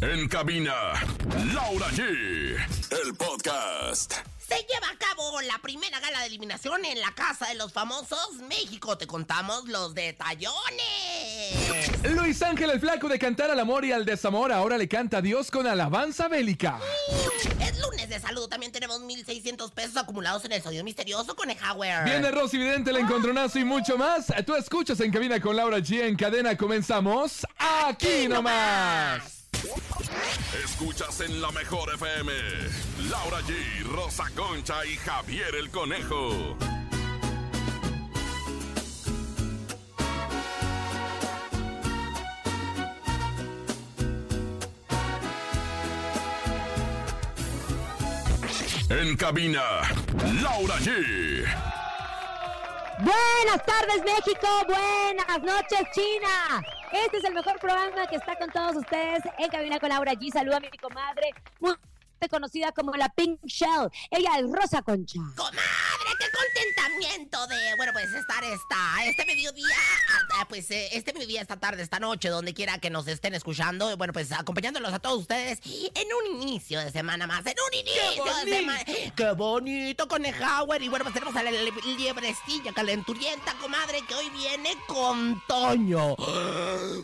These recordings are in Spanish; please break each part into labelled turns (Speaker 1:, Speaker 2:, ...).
Speaker 1: En cabina, Laura G. El podcast.
Speaker 2: Se lleva a cabo la primera gala de eliminación en la Casa de los Famosos México. Te contamos los detallones.
Speaker 3: Luis Ángel el Flaco de cantar al amor y al desamor ahora le canta a Dios con alabanza bélica.
Speaker 2: Es lunes de salud. También tenemos 1,600 pesos acumulados en el sonido misterioso con Howard.
Speaker 3: Viene Rosy Vidente, el encontronazo y mucho más. Tú escuchas en cabina con Laura G. En cadena comenzamos aquí nomás.
Speaker 1: Escuchas en la mejor FM. Laura G, Rosa Concha y Javier el Conejo. En cabina, Laura G.
Speaker 4: Buenas tardes México, buenas noches China. Este es el mejor programa que está con todos ustedes en Cabina con Laura G. Saluda a mi comadre, conocida como la Pink Shell. Ella es Rosa Concha.
Speaker 2: ¡Comadre, qué contentamiento de, bueno, pues estar esta, este mediodía, ah, pues eh, este mediodía, esta tarde, esta noche, donde quiera que nos estén escuchando, bueno, pues acompañándolos a todos ustedes en un inicio de semana más, en un inicio de semana. ¡Qué bonito, Conejauer! Y bueno, pues tenemos a la liebrecilla calenturienta, comadre, que hoy viene con Toño.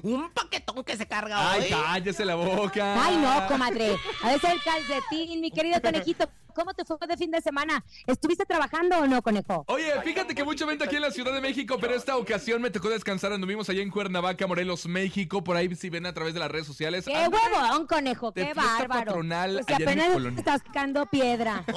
Speaker 2: Un paquetón que se carga
Speaker 3: Ay,
Speaker 2: hoy.
Speaker 3: cállese la boca.
Speaker 4: Ay, no, comadre. A veces el calcetín, mi querido conejito. ¿Cómo te fue de fin de semana? ¿Estuviste trabajando o no, conejo?
Speaker 3: Oye, fíjate que mucho vento aquí en la Ciudad de México, pero esta ocasión me tocó descansar. Anduvimos allá en Cuernavaca, Morelos, México. Por ahí si ven a través de las redes sociales.
Speaker 4: ¡Qué
Speaker 3: Anduve
Speaker 4: huevón, conejo! ¡Qué bárbaro!
Speaker 3: patronal
Speaker 4: Pues
Speaker 3: mi
Speaker 4: apenas estás sacando piedra.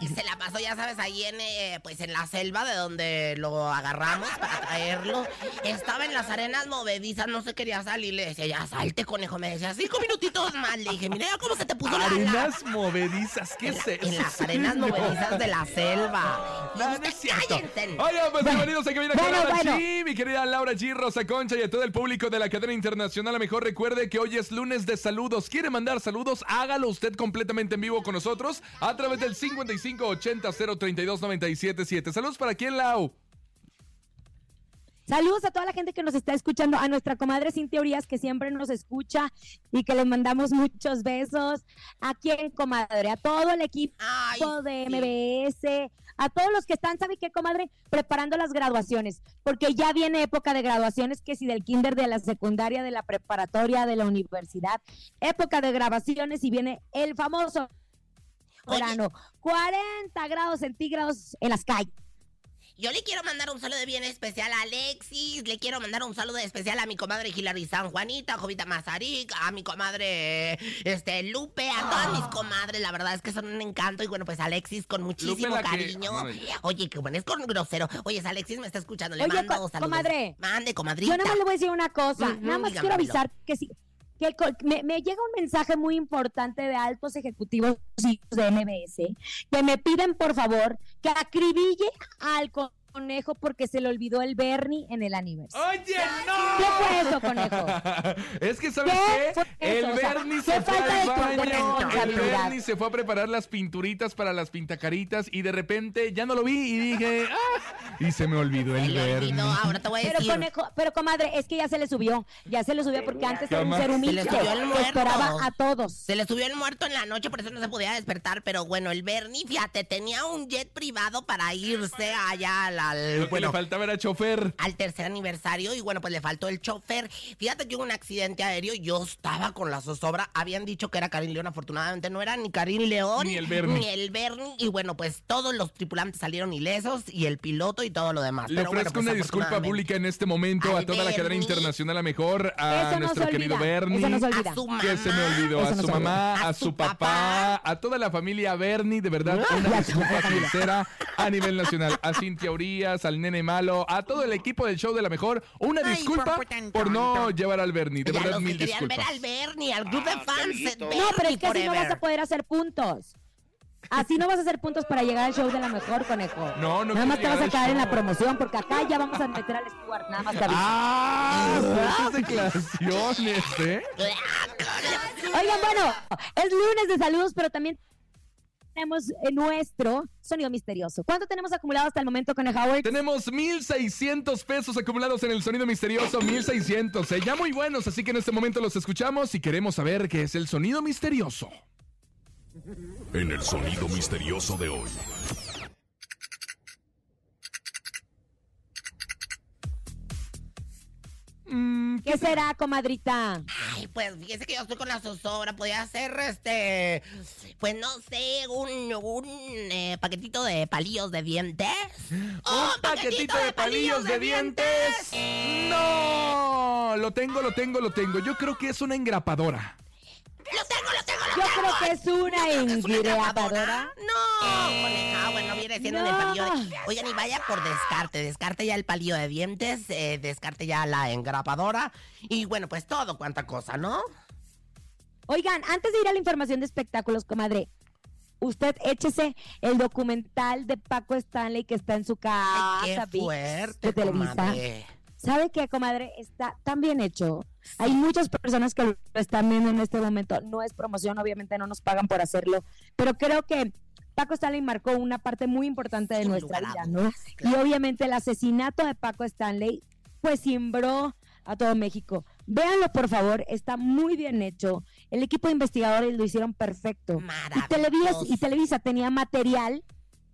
Speaker 2: Y se la pasó, ya sabes, ahí en, eh, pues en la selva de donde lo agarramos para traerlo. Estaba en las arenas movedizas, no se quería salir. Le decía, ya salte, conejo. Me decía, cinco minutitos más. Le dije, mira cómo se te puso la- la...
Speaker 3: Arenas movedizas, ¿qué es?
Speaker 2: En las arenas movedizas de la selva.
Speaker 3: No, no pues bienvenidos a Cabina con
Speaker 4: bueno,
Speaker 3: Laura
Speaker 4: bueno.
Speaker 3: G, mi querida Laura G, Rosa Concha y a todo el público de la cadena internacional. A lo mejor recuerde que hoy es lunes de saludos. ¿Quiere mandar saludos? Hágalo usted completamente en vivo con nosotros a través del 5580 032 977. Saludos para quién, Lau.
Speaker 4: Saludos a toda la gente que nos está escuchando, a nuestra comadre Sin Teorías que siempre nos escucha y que les mandamos muchos besos. ¿A quién, comadre? A todo el equipo
Speaker 2: Ay,
Speaker 4: de
Speaker 2: sí.
Speaker 4: MBS, a todos los que están, ¿sabe qué, comadre? Preparando las graduaciones, porque ya viene época de graduaciones, que si del kinder, de la secundaria, de la preparatoria, de la universidad, época de grabaciones y viene el famoso verano, 40 grados centígrados en las calles.
Speaker 2: Yo le quiero mandar un saludo bien especial a Alexis, le quiero mandar un saludo especial a mi comadre Hilary San Juanita, a Jovita Mazarik, a mi comadre este Lupe, a todas mis comadres, la verdad es que son un encanto y bueno, pues Alexis con muchísimo
Speaker 3: que-
Speaker 2: cariño.
Speaker 3: Ya.
Speaker 2: Oye, qué bueno, es con grosero. Oye, Alexis me está escuchando, le
Speaker 4: Oye,
Speaker 2: mando
Speaker 4: co-
Speaker 2: saludos.
Speaker 4: comadre.
Speaker 2: Mande, comadrita.
Speaker 4: Yo nada más le voy a decir una cosa, nada más
Speaker 2: dígamelo.
Speaker 4: quiero avisar que sí. Me llega un mensaje muy importante de altos ejecutivos de MBS que me piden por favor que acribille al conejo porque se le olvidó el Bernie en el aniversario.
Speaker 3: Oye, no.
Speaker 4: ¿Qué fue eso, conejo?
Speaker 3: Es que, ¿sabes
Speaker 4: ¿Qué
Speaker 3: El
Speaker 4: eso? O sea,
Speaker 3: Bernie se fue al baño. El. Bernie se fue a preparar las pinturitas para las pintacaritas y de repente ya no lo vi y dije, ¡ah! Y se me olvidó el Bernie.
Speaker 2: olvidó, ahora te voy a
Speaker 4: Pero conejo, pero comadre, es que ya se le subió, ya se le subió porque antes era un ser
Speaker 3: Se le
Speaker 4: humilde,
Speaker 2: subió el muerto.
Speaker 4: esperaba a todos.
Speaker 2: Se le subió el muerto en la noche, por eso no se podía despertar. Pero bueno, el Bernie, fíjate, tenía un jet privado para irse allá al. Al-
Speaker 3: Lo que
Speaker 2: bueno,
Speaker 3: le faltaba era chofer.
Speaker 2: al tercer aniversario y bueno, pues le faltó el chofer. Fíjate que hubo un accidente aéreo, yo estaba con la zozobra, habían dicho que era Karim León, afortunadamente no era ni Karim León
Speaker 3: Ni el Bernie.
Speaker 2: ni el Bernie y bueno, pues todos los tripulantes salieron ilesos y el piloto y todo lo demás.
Speaker 3: Le
Speaker 2: Pero bueno,
Speaker 3: ofrezco
Speaker 2: pues,
Speaker 3: una disculpa pública en este momento a toda la cadena internacional, a mejor a
Speaker 4: Eso
Speaker 3: nuestro querido Bernie.
Speaker 4: eso no se olvida.
Speaker 2: A su mamá.
Speaker 3: Que se me olvidó
Speaker 4: Eso
Speaker 3: a su mamá,
Speaker 2: A
Speaker 3: a
Speaker 2: su
Speaker 3: papá,
Speaker 2: papá.
Speaker 3: a toda la familia Bernie, de verdad, una disculpa sincera a nivel nacional. A Cintia Al Nene Malo, a todo el equipo del show de la mejor, una
Speaker 2: Ay,
Speaker 3: disculpa
Speaker 2: por
Speaker 3: no llevar al Bernie. De
Speaker 2: Y a
Speaker 3: verdad,
Speaker 2: los que
Speaker 3: mil
Speaker 2: querían ver
Speaker 3: disculpas.
Speaker 2: al Bernie, al grupo de fans de Bernie
Speaker 4: No, pero es que así no vas a poder hacer puntos. Así no vas a hacer puntos para llegar al show de la mejor, conejo.
Speaker 3: No, no
Speaker 4: Nada más te vas a quedar en la promoción, porque acá ya vamos a meter al Stuart, nada más te aviso.
Speaker 3: ¡Ah! Fuertes declaraciones, ¿eh?
Speaker 4: Oigan, bueno, es lunes de saludos, pero también tenemos en nuestro sonido misterioso. ¿Cuánto tenemos acumulado hasta el momento con el Howard?
Speaker 3: Tenemos 1,600 pesos acumulados en el sonido misterioso, 1,600. Eh, ya muy buenos, así que en este momento los escuchamos y queremos saber qué es el sonido misterioso.
Speaker 1: En el sonido misterioso de hoy.
Speaker 4: Mm, ¿Qué será, comadrita?
Speaker 2: Ay, pues fíjese que yo estoy con la zozobra. Podría ser, este, pues no sé, un, un eh, paquetito de palillos de dientes.
Speaker 3: ¿Un paquetito de palillos de dientes? No, lo tengo, lo tengo, lo tengo. Yo creo que es una engrapadora.
Speaker 2: ¡Lo tengo,
Speaker 4: Yo creo que es una
Speaker 2: ¿Es una
Speaker 4: engrapadora.
Speaker 2: No, coneja, bueno, viene siendo
Speaker 4: No.
Speaker 2: el palillo de... Oigan, y vaya por descarte, descarte ya el palillo de dientes, eh, descarte ya la engrapadora, y bueno, pues todo cuanta cosa, ¿no?
Speaker 4: Oigan, antes de ir a la información de espectáculos, comadre, usted échese el documental de Paco Stanley que está en su casa,
Speaker 2: Ay, qué fuerte,
Speaker 4: de Televisa.
Speaker 2: comadre.
Speaker 4: ¿Sabe qué, comadre? Está tan bien hecho. Hay muchas personas que lo están viendo en este momento. No es promoción, obviamente no nos pagan por hacerlo, pero creo que Paco Stanley marcó una parte muy importante de nuestra vida, ¿no?
Speaker 2: dudas,
Speaker 4: Y
Speaker 2: claro.
Speaker 4: obviamente el asesinato de Paco Stanley, pues simbró a todo México. Véanlo, por favor, está muy bien hecho. El equipo de investigadores lo hicieron perfecto. Y Televisa, y. Televisa tenía material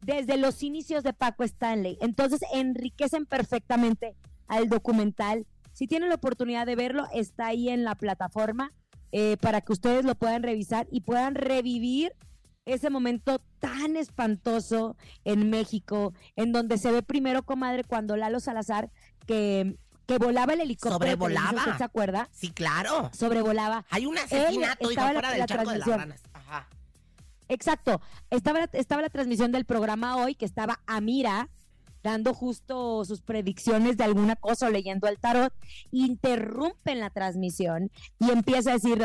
Speaker 4: desde los inicios de Paco Stanley. Entonces enriquecen perfectamente al documental. Si tienen la oportunidad de verlo, está ahí en la plataforma eh, para que ustedes lo puedan revisar y puedan revivir ese momento tan espantoso en México, en donde se ve primero, comadre, cuando Lalo Salazar, que, que volaba el helicóptero.
Speaker 2: Sobrevolaba.
Speaker 4: ¿Usted se acuerda?
Speaker 2: Sí, claro.
Speaker 4: Sobrevolaba.
Speaker 2: Hay un asesinato,
Speaker 4: la-
Speaker 2: fuera
Speaker 4: la
Speaker 2: del charco de las ranas. Ajá.
Speaker 4: Exacto. Estaba, la- estaba la transmisión del programa hoy, que estaba Amira dando justo sus predicciones de alguna cosa o leyendo el tarot, interrumpen la transmisión y empieza a decir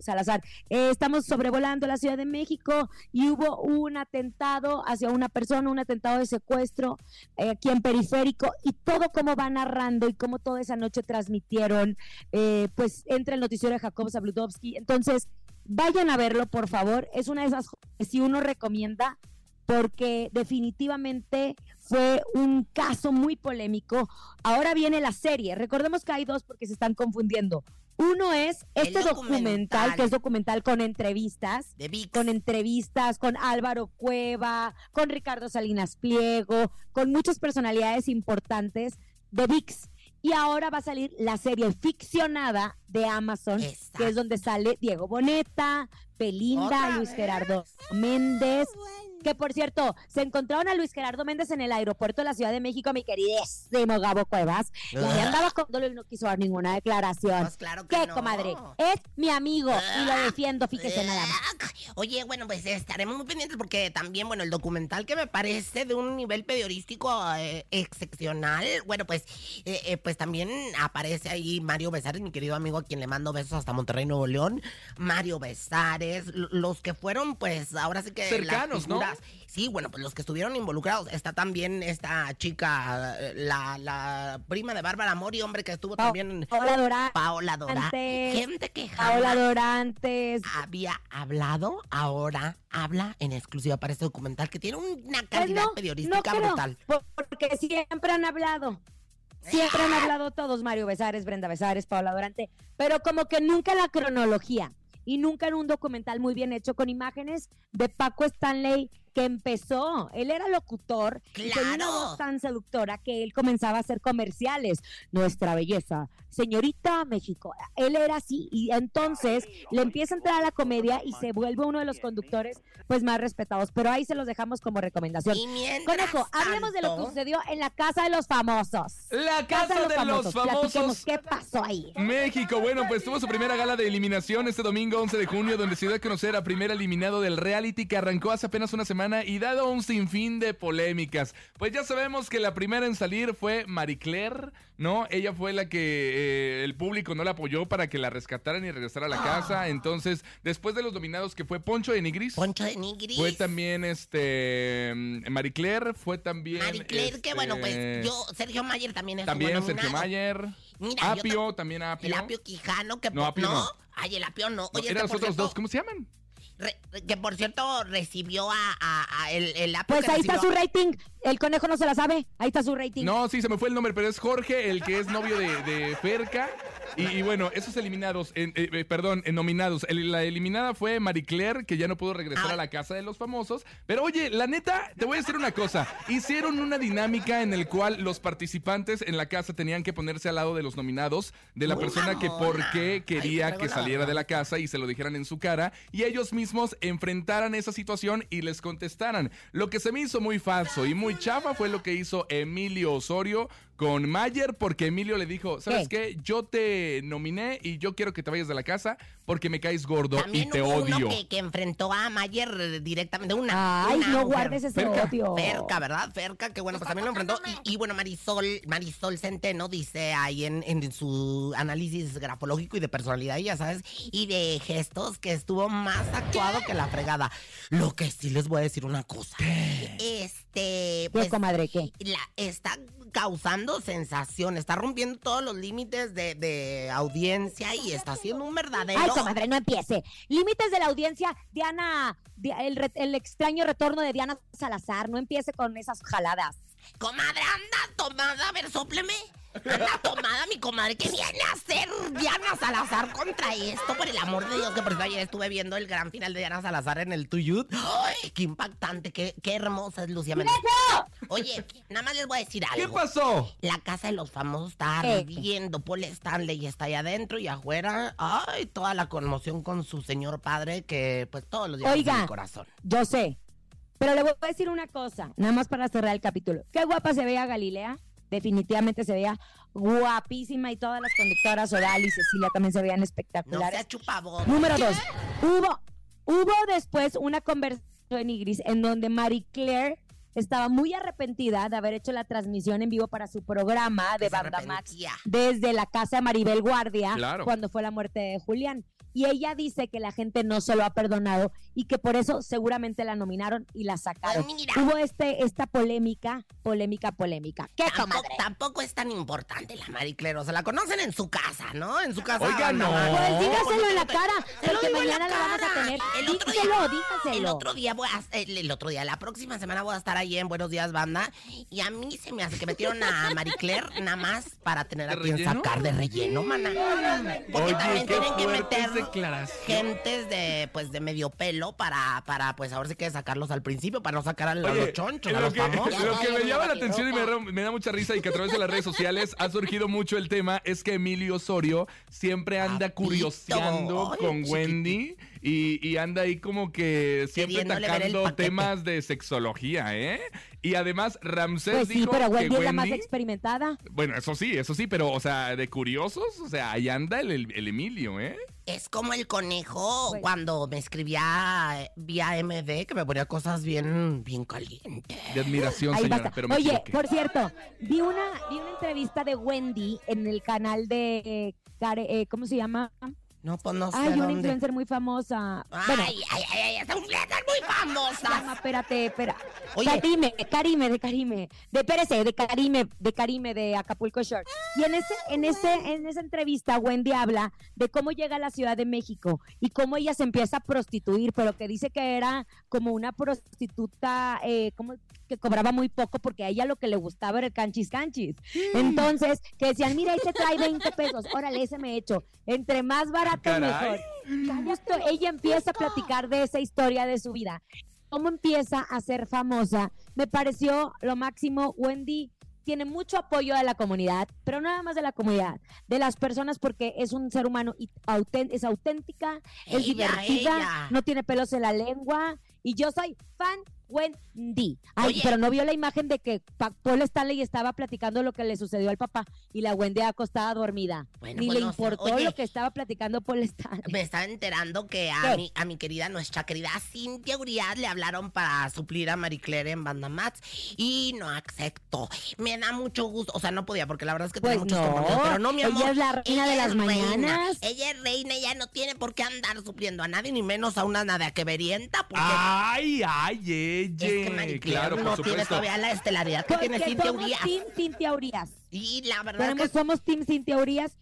Speaker 4: Salazar, "Eh, estamos sobrevolando la Ciudad de México y hubo un atentado hacia una persona, un atentado de secuestro eh, aquí en Periférico y todo como va narrando y cómo toda esa noche transmitieron, eh, pues entre el noticiero de Jacob Zabludovsky. Entonces, vayan a verlo, por favor. Es una de esas si uno recomienda, porque definitivamente fue un caso muy polémico. Ahora viene la serie. Recordemos que hay dos porque se están confundiendo. Uno es este documental,
Speaker 2: documental.
Speaker 4: que es documental con entrevistas,
Speaker 2: De
Speaker 4: con entrevistas con Álvaro Cueva, con Ricardo Salinas Pliego, con muchas personalidades importantes de VIX. Y ahora va a salir la serie ficcionada de Amazon, que es donde sale Diego Boneta, Belinda,
Speaker 2: ¿Otra
Speaker 4: Luis
Speaker 2: vez?
Speaker 4: Gerardo Méndez. Que por cierto, se encontraron a Luis Gerardo Méndez en el aeropuerto de la Ciudad de México, mi queridísimo Gabo Cuevas. Y ahí
Speaker 2: Ah.
Speaker 4: andaba con dolor y no quiso dar ninguna declaración.
Speaker 2: Pues claro que
Speaker 4: ¿Qué,
Speaker 2: no.
Speaker 4: comadre? Es mi amigo y lo defiendo, fíjese nada más.
Speaker 2: Oye, bueno, pues estaremos muy pendientes porque también, bueno, el documental que me parece de un nivel periodístico eh, excepcional, bueno, pues, eh, eh, pues también aparece ahí Mario Besares, mi querido amigo, a quien le mando besos hasta Monterrey, Nuevo León. Mario Besares, los que fueron, pues, ahora sí que
Speaker 3: Cercanos, ¿no?
Speaker 2: Sí, bueno, pues los que estuvieron involucrados. Está también esta chica, la, la prima de Bárbara Mori, hombre, que estuvo también en
Speaker 4: Paola Durán.
Speaker 2: Paola.
Speaker 4: Antes,
Speaker 2: Gente que
Speaker 4: Paola
Speaker 2: jamás
Speaker 4: Dorantes.
Speaker 2: había hablado, ahora habla en exclusiva para este documental que tiene una
Speaker 4: Pues
Speaker 2: calidad
Speaker 4: no,
Speaker 2: periodística
Speaker 4: no creo,
Speaker 2: brutal.
Speaker 4: por- Porque siempre han hablado. Siempre han hablado todos, Mario Besares, Brenda Besares, Paola Durante, pero como que nunca la cronología y nunca en un documental muy bien hecho con imágenes de Paco Stanley que empezó. Él era locutor y tenía una
Speaker 2: ¡Claro!
Speaker 4: voz tan seductora que él comenzaba a hacer comerciales. Nuestra belleza, señorita México. Él era así y entonces le empieza a entrar a la comedia y se vuelve uno de los conductores pues más respetados. Pero ahí se los dejamos como recomendación.
Speaker 2: Y mientras
Speaker 4: Conejo, hablemos de lo que sucedió en la casa de los famosos.
Speaker 3: La casa de los
Speaker 4: Platiquemos,
Speaker 3: famosos.
Speaker 4: ¿Qué pasó ahí?
Speaker 3: México, bueno, pues tuvo su primera gala de eliminación este domingo 11 de junio, donde se dio a conocer a primer eliminado del reality que arrancó hace apenas una semana y dado un sinfín de polémicas. Pues ya sabemos que la primera en salir fue Marie Claire, ¿no? Ella fue la que eh, el público no la apoyó para que la rescataran y regresara a la casa. Entonces, después de los dominados que fue Poncho de Nigris.
Speaker 2: Poncho de Nigris.
Speaker 3: Fue también este mm, Marie Claire, fue también
Speaker 2: Marie Claire, que bueno, pues
Speaker 3: este,
Speaker 2: yo, Sergio Mayer también estuvo
Speaker 3: también
Speaker 2: nominado.
Speaker 3: Sergio Mayer,
Speaker 2: Mira,
Speaker 3: Apio, también Apio.
Speaker 2: El Apio Quijano, que
Speaker 3: No, Apio no.
Speaker 2: Ay, el Apio no.
Speaker 3: No,
Speaker 2: Oye,
Speaker 3: eran
Speaker 2: que
Speaker 3: los otros
Speaker 2: cierto,
Speaker 3: dos, ¿cómo se llaman?
Speaker 2: Re- que por cierto recibió a, a- a el, el app
Speaker 4: Pues ahí está su rating. El conejo no se la sabe. Ahí está su rating.
Speaker 3: No, sí, se me fue el nombre, pero es Jorge, el que es novio de, de Ferca. Y, y bueno, esos eliminados, en- eh, eh, perdón, en nominados. El- la eliminada fue Marie Claire, que ya no pudo regresar
Speaker 2: Ah.
Speaker 3: a la casa de los famosos. Pero oye, la neta, te voy a decir una cosa. Hicieron una dinámica en el cual los participantes en la casa tenían que ponerse al lado de los nominados, de la persona que por qué
Speaker 2: Ay,
Speaker 3: quería que saliera de la casa y se lo dijeran en su cara. Y ellos mismos enfrentaran esa situación y les contestaran. Lo que se me hizo muy falso y muy chafa fue lo que hizo Emilio Osorio con Mayer, porque Emilio le dijo, ¿sabes qué? Yo te nominé y yo quiero que te vayas de la casa porque me caes gordo
Speaker 2: También
Speaker 3: y te
Speaker 2: hubo
Speaker 3: odio.
Speaker 2: uno que, que enfrentó a Mayer directamente. Una,
Speaker 4: Ay,
Speaker 2: una
Speaker 4: no
Speaker 2: mujer.
Speaker 4: guardes ese
Speaker 3: Ferca.
Speaker 4: odio.
Speaker 2: Ferca, ¿verdad? Ferca, que bueno, pues también lo enfrentó. Y, y bueno, Marisol, Marisol Centeno dice ahí en, en su análisis grafológico y de personalidad, y ya sabes, y de gestos que estuvo más actuado que la fregada. Lo que sí les voy a decir una cosa. Este,
Speaker 4: ¿Qué,
Speaker 2: pues,
Speaker 4: comadre? ¿Qué?
Speaker 2: la, está causando sensación, está rompiendo todos los límites de, de audiencia y está haciendo un verdadero...
Speaker 4: Ay, comadre, no empiece. Límites de la audiencia, Diana, Di- el, el extraño retorno de Diana Salazar. No empiece con esas jaladas.
Speaker 2: Comadre, anda tomada, a ver, sopleme. Anda tomada, mi comadre. ¿Qué viene a hacer Diana Salazar contra esto? Por el amor de Dios, que por eso ayer estuve viendo el gran final de Diana Salazar en el Tuyut. ¡Ay, qué impactante! Qué, qué hermosa es Lucía Méndez. Oye, nada más les voy a decir algo.
Speaker 3: ¿Qué pasó?
Speaker 2: La casa de los famosos está ardiendo. Paul Stanley está allá adentro y afuera. Ay, toda la conmoción con su señor padre que pues todos los días
Speaker 4: Oiga.
Speaker 2: en el corazón.
Speaker 4: Yo sé. Pero le voy a decir una cosa, nada más para cerrar el capítulo. Qué guapa se veía Galilea. Definitivamente se veía guapísima y todas las conductoras, Oral y Cecilia también se veían
Speaker 2: No
Speaker 4: espectaculares.
Speaker 2: sea chupavoz.
Speaker 4: Número dos, hubo, hubo después una conversación en Igris en donde Marie Claire estaba muy arrepentida de haber hecho la transmisión en vivo para su programa de Banda Max desde la casa de Maribel Guardia
Speaker 3: Claro.
Speaker 4: cuando fue la muerte de Julián. Y ella dice que la gente no se lo ha perdonado y que por eso seguramente la nominaron y la sacaron.
Speaker 2: Ay, mira.
Speaker 4: Hubo este, esta polémica, polémica, polémica. ¿Qué,
Speaker 2: Tampoco,
Speaker 4: comadre?
Speaker 2: tampoco es tan importante la Marie Claire. O sea, la conocen en su casa, ¿no? En su casa.
Speaker 3: Oiga, no.
Speaker 4: Pues dígaselo en la cara,
Speaker 2: lo
Speaker 4: porque mañana la vamos a tener.
Speaker 2: El otro día,
Speaker 4: Dígaselo, dígaselo.
Speaker 2: El otro día voy a, el, el otro día, la próxima semana voy a estar ahí en Buenos Días Banda y a mí se me hace que metieron a Marie Claire nada más para tener a
Speaker 3: ¿De
Speaker 2: quien
Speaker 3: relleno?
Speaker 2: sacar de relleno, mana. Porque
Speaker 3: Oye,
Speaker 2: también tienen que meter
Speaker 3: declaraciones.
Speaker 2: gentes de pues de medio pelo para para pues ahora sí que sacarlos al principio para no sacar a, los
Speaker 3: Oye,
Speaker 2: chonchos, a
Speaker 3: lo
Speaker 2: los
Speaker 3: que,
Speaker 2: famosos.
Speaker 3: lo que me llama la atención y me, da- me da mucha risa y que a través de las redes sociales ha surgido mucho el tema es que Emilio Osorio siempre anda
Speaker 2: Papito.
Speaker 3: curioseando
Speaker 2: Ay,
Speaker 3: con
Speaker 2: chiquitito.
Speaker 3: Wendy y, y anda ahí como que siempre atacando temas de sexología, ¿eh? Y además Ramsés
Speaker 4: Pues sí,
Speaker 3: dijo
Speaker 4: pero
Speaker 3: que
Speaker 4: Wendy es la más
Speaker 3: Wendy...
Speaker 4: experimentada.
Speaker 3: Bueno, eso sí, eso sí, pero, o sea, de curiosos, o sea, ahí anda el, el- el Emilio, ¿eh?
Speaker 2: Es como el conejo cuando me escribía eh, vía MD que me ponía cosas bien bien calientes.
Speaker 3: De admiración,
Speaker 4: Ahí
Speaker 3: señora,
Speaker 4: basta.
Speaker 3: pero me
Speaker 4: Oye,
Speaker 3: equivoqué.
Speaker 4: por cierto, vi una, vi una entrevista de Wendy en el canal de eh, Care- eh, ¿cómo se llama?
Speaker 2: No, pues no sé
Speaker 4: Ay, una
Speaker 2: dónde.
Speaker 4: influencer muy famosa.
Speaker 2: Ay,
Speaker 4: bueno,
Speaker 2: ay, ay, ay, influencer muy famosa.
Speaker 4: espérate, espera.
Speaker 2: Oye.
Speaker 4: Karime, Karime, de Karime. De Pérez, de Karime, de Karime, de Acapulco Short. Y en ese, en ese, en esa entrevista, Wendy habla de cómo llega a la Ciudad de México y cómo ella se empieza a prostituir, pero que dice que era como una prostituta, eh, como que cobraba muy poco porque a ella lo que le gustaba era el canchis canchis. Entonces, que decían, mira, ese trae 20 pesos, órale, ese me echo. Entre más barato,
Speaker 3: Caray.
Speaker 4: mejor. Justo ella empieza a platicar de esa historia de su vida. Cómo empieza a ser famosa. Me pareció lo máximo. Wendy tiene mucho apoyo de la comunidad, pero no nada más de la comunidad, de las personas porque es un ser humano y es auténtica, es
Speaker 2: Ella,
Speaker 4: divertida,
Speaker 2: ella.
Speaker 4: no tiene pelos en la lengua y yo soy fan Wendy. Ay,
Speaker 2: Oye.
Speaker 4: pero no vio la imagen de que Pa- Paul Stanley estaba platicando lo que le sucedió al papá y la Wendy acostada dormida.
Speaker 2: Bueno,
Speaker 4: Ni
Speaker 2: pues
Speaker 4: le
Speaker 2: no
Speaker 4: importó
Speaker 2: Oye.
Speaker 4: lo que estaba platicando Paul Stanley.
Speaker 2: Me estaba enterando que a mi, a mi querida, nuestra querida Cintia Urias le hablaron para suplir a Marie Claire en Banda Max y no aceptó. Me da mucho gusto, o sea, no podía porque la verdad es que
Speaker 4: Pues
Speaker 2: tiene muchos
Speaker 4: no,
Speaker 2: compromisos, pero no, mi
Speaker 4: ella
Speaker 2: amor.
Speaker 4: es la reina de
Speaker 2: ella
Speaker 4: las
Speaker 2: reina.
Speaker 4: mañanas.
Speaker 2: Ella es reina, ella no tiene por qué andar supliendo a nadie, ni menos a una nada que verienta, porque
Speaker 3: Ay, ay,
Speaker 2: es que Claire
Speaker 3: Claro,
Speaker 2: no
Speaker 3: por
Speaker 2: tiene todavía la estelaridad que
Speaker 4: Porque
Speaker 2: tiene Cintia
Speaker 4: somos
Speaker 2: Urias.
Speaker 4: Team Cintia Urias.
Speaker 2: Y la verdad
Speaker 4: Tenemos,
Speaker 2: que
Speaker 4: somos Team Cintia Urias.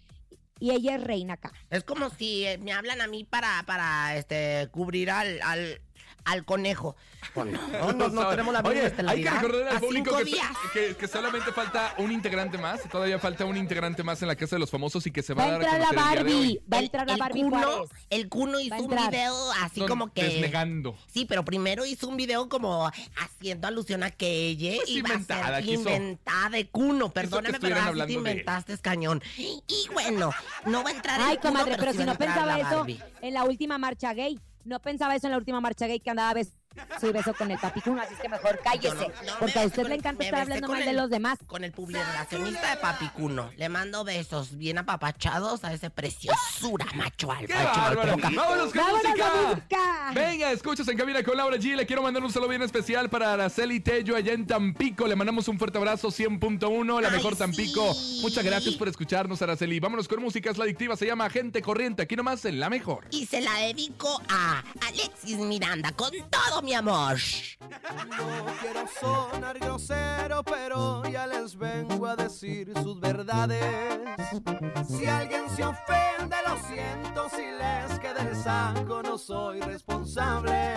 Speaker 4: y ella es reina acá.
Speaker 2: Es como si eh, me hablan a mí para, para este, cubrir al, al, al conejo. Oh, no, no, no tenemos la misma
Speaker 3: Oye, hay que recordar al
Speaker 2: A
Speaker 3: público que, que- que solamente falta un integrante más. Todavía falta un integrante más en la Casa de los Famosos y que se va,
Speaker 4: Va a
Speaker 3: dar a
Speaker 4: entrar la. Barbie, va a
Speaker 2: El-
Speaker 4: entrar la
Speaker 2: el
Speaker 4: Barbie
Speaker 2: Cuno, el Cuno hizo un video así
Speaker 3: Son
Speaker 2: como que...
Speaker 3: Desnegando.
Speaker 2: Sí, pero primero hizo un video como haciendo alusión a que ella
Speaker 3: Pues
Speaker 2: iba a ser inventada de Cuno. Perdóname, pero
Speaker 3: estuvieran
Speaker 2: así te
Speaker 3: hablando de
Speaker 2: inventaste cañón. Y bueno, no va a entrar
Speaker 4: Ay,
Speaker 2: el Cuno,
Speaker 4: comadre, pero
Speaker 2: sí
Speaker 4: si no pensaba eso en la última marcha gay. No pensaba eso en la última marcha gay que andaba beso y beso con el papicuno, así es que mejor cállese.
Speaker 2: Yo no- no,
Speaker 4: porque
Speaker 2: me
Speaker 4: a usted
Speaker 2: con-
Speaker 4: le encanta estar hablando mal de los demás.
Speaker 2: Con el publicacionista de Papicuno. Le mando besos bien apapachados a ese preciosura macho alfa.
Speaker 3: ¡Vámonos con
Speaker 4: ¡Vámonos
Speaker 3: música!
Speaker 4: música!
Speaker 3: Venga, escuchas en cabina con Laura G. Le quiero mandar un saludo bien especial para Araceli Tello allá en Tampico. Le mandamos un fuerte abrazo, 100.1, la
Speaker 2: Ay,
Speaker 3: mejor Tampico.
Speaker 2: sí.
Speaker 3: Muchas gracias por escucharnos, Araceli. Vámonos con música, es la adictiva, se llama Gente Corriente. Aquí nomás en la mejor.
Speaker 2: Y se la dedico a Alexis Miranda con todo mi amor.
Speaker 5: No quiero sonar grosero, pero ya les vengo a decir sus verdades. Si alguien se ofende, lo siento, si les queda el saco, no soy responsable.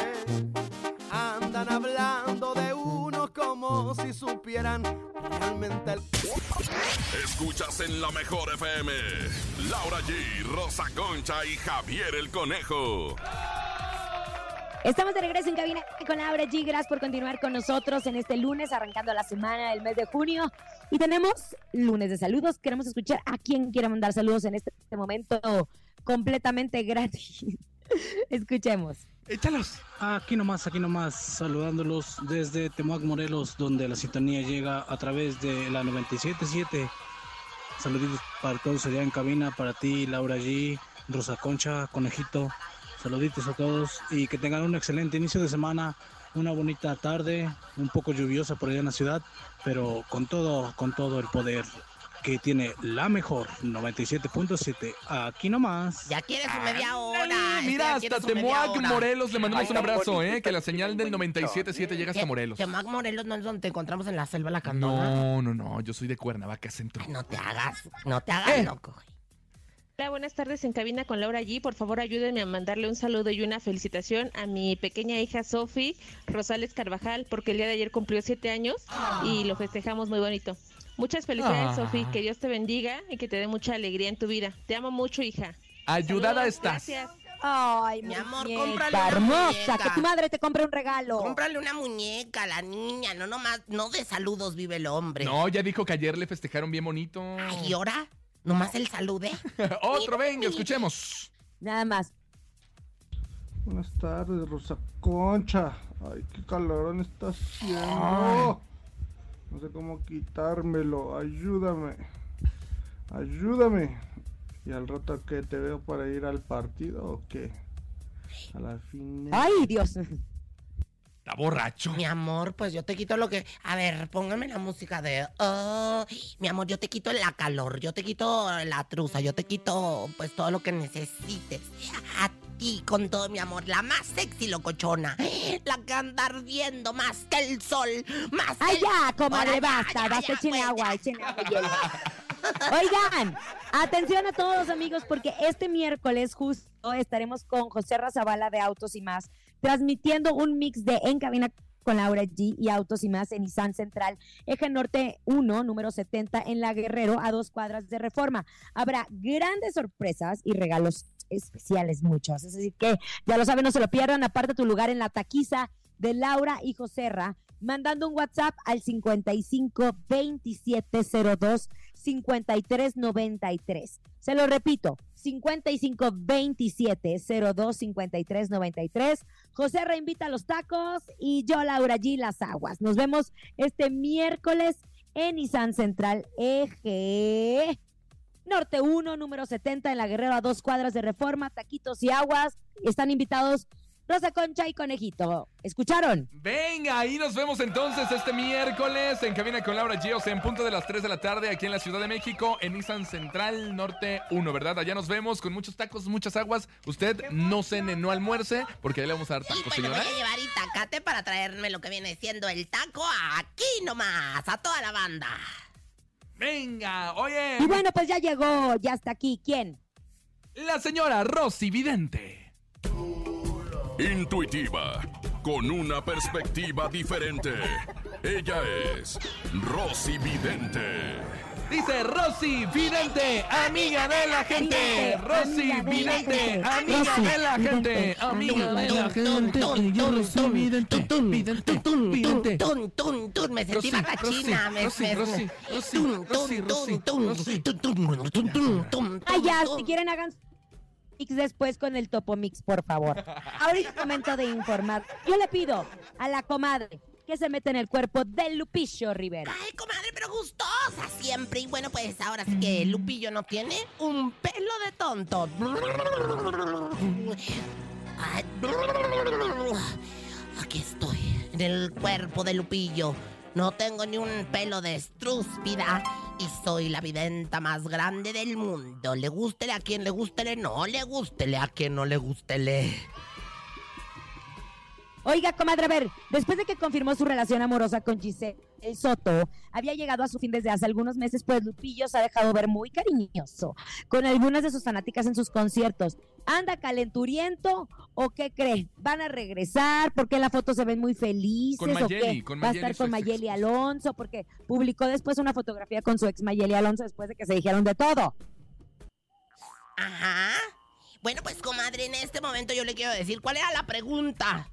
Speaker 5: Andan hablando de uno como si supieran realmente el...
Speaker 1: Escuchas en la mejor FM. Laura G, Rosa Concha y Javier el Conejo.
Speaker 4: Estamos de regreso en cabina con Laura G. Gracias por continuar con nosotros en este lunes, arrancando la semana del mes de junio. Y tenemos lunes de saludos. Queremos escuchar a quien quiera mandar saludos en este momento completamente gratis. Escuchemos.
Speaker 3: Échalos.
Speaker 6: Aquí nomás, aquí nomás, saludándolos desde Temuac, Morelos, donde la sintonía llega a través de la 97.7. Saluditos para todos allá en cabina, para ti, Laura G, Rosa Concha, Conejito. Saluditos a todos y que tengan un excelente inicio de semana, una bonita tarde, un poco lluviosa por allá en la ciudad, pero con todo, con todo el poder que tiene la mejor 97.7. Aquí nomás.
Speaker 2: Ya quieres su media hora.
Speaker 3: Mira, hasta
Speaker 2: hora.
Speaker 3: Morelos, le mandamos
Speaker 2: Ay,
Speaker 3: un abrazo, ¿eh? Que la señal del 97.7 llega hasta. Morelos.
Speaker 2: Temac, Morelos, no es donde te encontramos en la selva la candona.
Speaker 3: No, no, no, yo soy de Cuernavaca Centro.
Speaker 2: No te hagas, no te hagas
Speaker 3: Eh.
Speaker 2: loco.
Speaker 7: Hola, buenas tardes en cabina con Laura G. Por favor, ayúdenme a mandarle un saludo y una felicitación a mi pequeña hija Sofi Rosales Carvajal, porque el día de ayer cumplió siete años y lo festejamos muy bonito. Muchas felicidades,
Speaker 3: Ah.
Speaker 7: Sofi. Que Dios te bendiga y que te dé mucha alegría en tu vida. Te amo mucho, hija.
Speaker 3: Ayudada
Speaker 7: Saludos,
Speaker 3: estás.
Speaker 7: Gracias.
Speaker 4: Ay,
Speaker 2: Mi amor,
Speaker 4: muñeca
Speaker 2: cómprale una
Speaker 4: hermosa,
Speaker 2: muñeca.
Speaker 4: que tu madre te compre un regalo.
Speaker 2: Cómprale una muñeca a la niña, no nomás, no de saludos vive el hombre.
Speaker 3: No, ya dijo que ayer le festejaron bien bonito.
Speaker 2: Ay, ¿y ahora? ¿Nomás el salude?
Speaker 3: Otro, venga, escuchemos.
Speaker 4: Nada más.
Speaker 8: Buenas tardes, Rosa Concha. Ay, qué calorón está haciendo. No sé cómo quitármelo. Ayúdame. Ayúdame. ¿Y al rato que te veo para ir al partido o qué? A la fin.
Speaker 4: Ay, Dios.
Speaker 3: Está borracho.
Speaker 2: Mi amor, pues yo te quito lo que... A ver, póngame la música de... oh, mi amor, yo te quito la calor, yo te quito la truza, yo te quito pues todo lo que necesites. A ti con todo mi amor, la más sexy locochona. La que anda ardiendo más que el sol, más que
Speaker 4: Ay,
Speaker 2: el-
Speaker 4: ya, comadre,
Speaker 2: Ahora ya,
Speaker 4: basta,
Speaker 2: ya,
Speaker 4: basta, agua. Oigan, atención a todos amigos, porque este miércoles justo estaremos con José Razabala de Autos y Más, transmitiendo un mix de En Cabina con Laura G y Autos y Más en Nissan Central, Eje Norte 1, número 70, en La Guerrero, a dos cuadras de Reforma. Habrá grandes sorpresas y regalos especiales, muchos. Decir, que ya lo saben, no se lo pierdan. Aparte tu lugar en la taquiza de Laura y Joserra, mandando un WhatsApp al 55 2702 5393. Se lo repito, 55 2702 5393. José reinvita los tacos y yo, Laura G, las aguas. Nos vemos este miércoles en Nissan Central Eje. Norte 1, número 70 en la Guerrero a dos cuadras de reforma, taquitos y aguas. Están invitados Rosa Concha y Conejito. ¿Escucharon?
Speaker 3: Venga, ahí nos vemos entonces este miércoles en Cabina con Laura G, o sea, en punto de las 3 de la tarde aquí en la Ciudad de México, en Nissan Central Norte 1, ¿verdad? Allá nos vemos con muchos tacos, muchas aguas. Usted no cene, no almuerce, porque ahí le vamos a dar
Speaker 2: Y
Speaker 3: tacos,
Speaker 2: pues le
Speaker 3: señora.
Speaker 2: voy a llevar itacate para traerme lo que viene siendo el taco aquí nomás, a toda la banda.
Speaker 3: Venga, oye.
Speaker 4: Y bueno, pues ya llegó, ya está aquí. ¿Quién?
Speaker 3: la señora Rosy Vidente.
Speaker 1: Intuitiva, con una perspectiva diferente. Ella es Rosy Vidente.
Speaker 3: Dice Rosy Vidente, amiga de la gente. Rosy Vidente, amiga de la gente. Amiga de la gente. Yo Rosy Vidente, Vidente, Vidente.
Speaker 2: Tun, tun, tun, me sentí
Speaker 3: Rosy,
Speaker 2: barrachina. me-
Speaker 3: Rosy,
Speaker 4: Ah, ya, si quieren hagan mix después con el Topo Mix, por favor. Ahorita es momento de informar. Yo le pido a la comadre que se meta en el cuerpo de Lupillo Rivera.
Speaker 2: Ay, comadre, pero gustosa siempre. Y bueno, pues ahora sí que Lupillo no tiene un pelo de tonto. Aquí estoy, en el cuerpo de Lupillo. No tengo ni un pelo de estrúspida y soy la videnta más grande del mundo. Le gústele a quien le gústele, no le gústele a quien no le gústele.
Speaker 4: Oiga, comadre, a ver, después de que confirmó su relación amorosa con Giselle Soto, había llegado a su fin desde hace algunos meses, pues Lupillo se ha dejado ver muy cariñoso con algunas de sus fanáticas en sus conciertos. ¿Anda calenturiento o qué cree? ¿Van a regresar? ¿Por qué en la foto se ven muy felices?
Speaker 3: Con
Speaker 4: ¿O
Speaker 3: Mayeli,
Speaker 4: qué?
Speaker 3: con
Speaker 4: ¿Va a
Speaker 3: Mayeli,
Speaker 4: estar con Mayeli. Alonso? Porque publicó después una fotografía con su ex Mayeli Alonso después de que se dijeron de todo.
Speaker 2: Ajá. Bueno, pues comadre, en este momento yo le quiero decir cuál era la pregunta.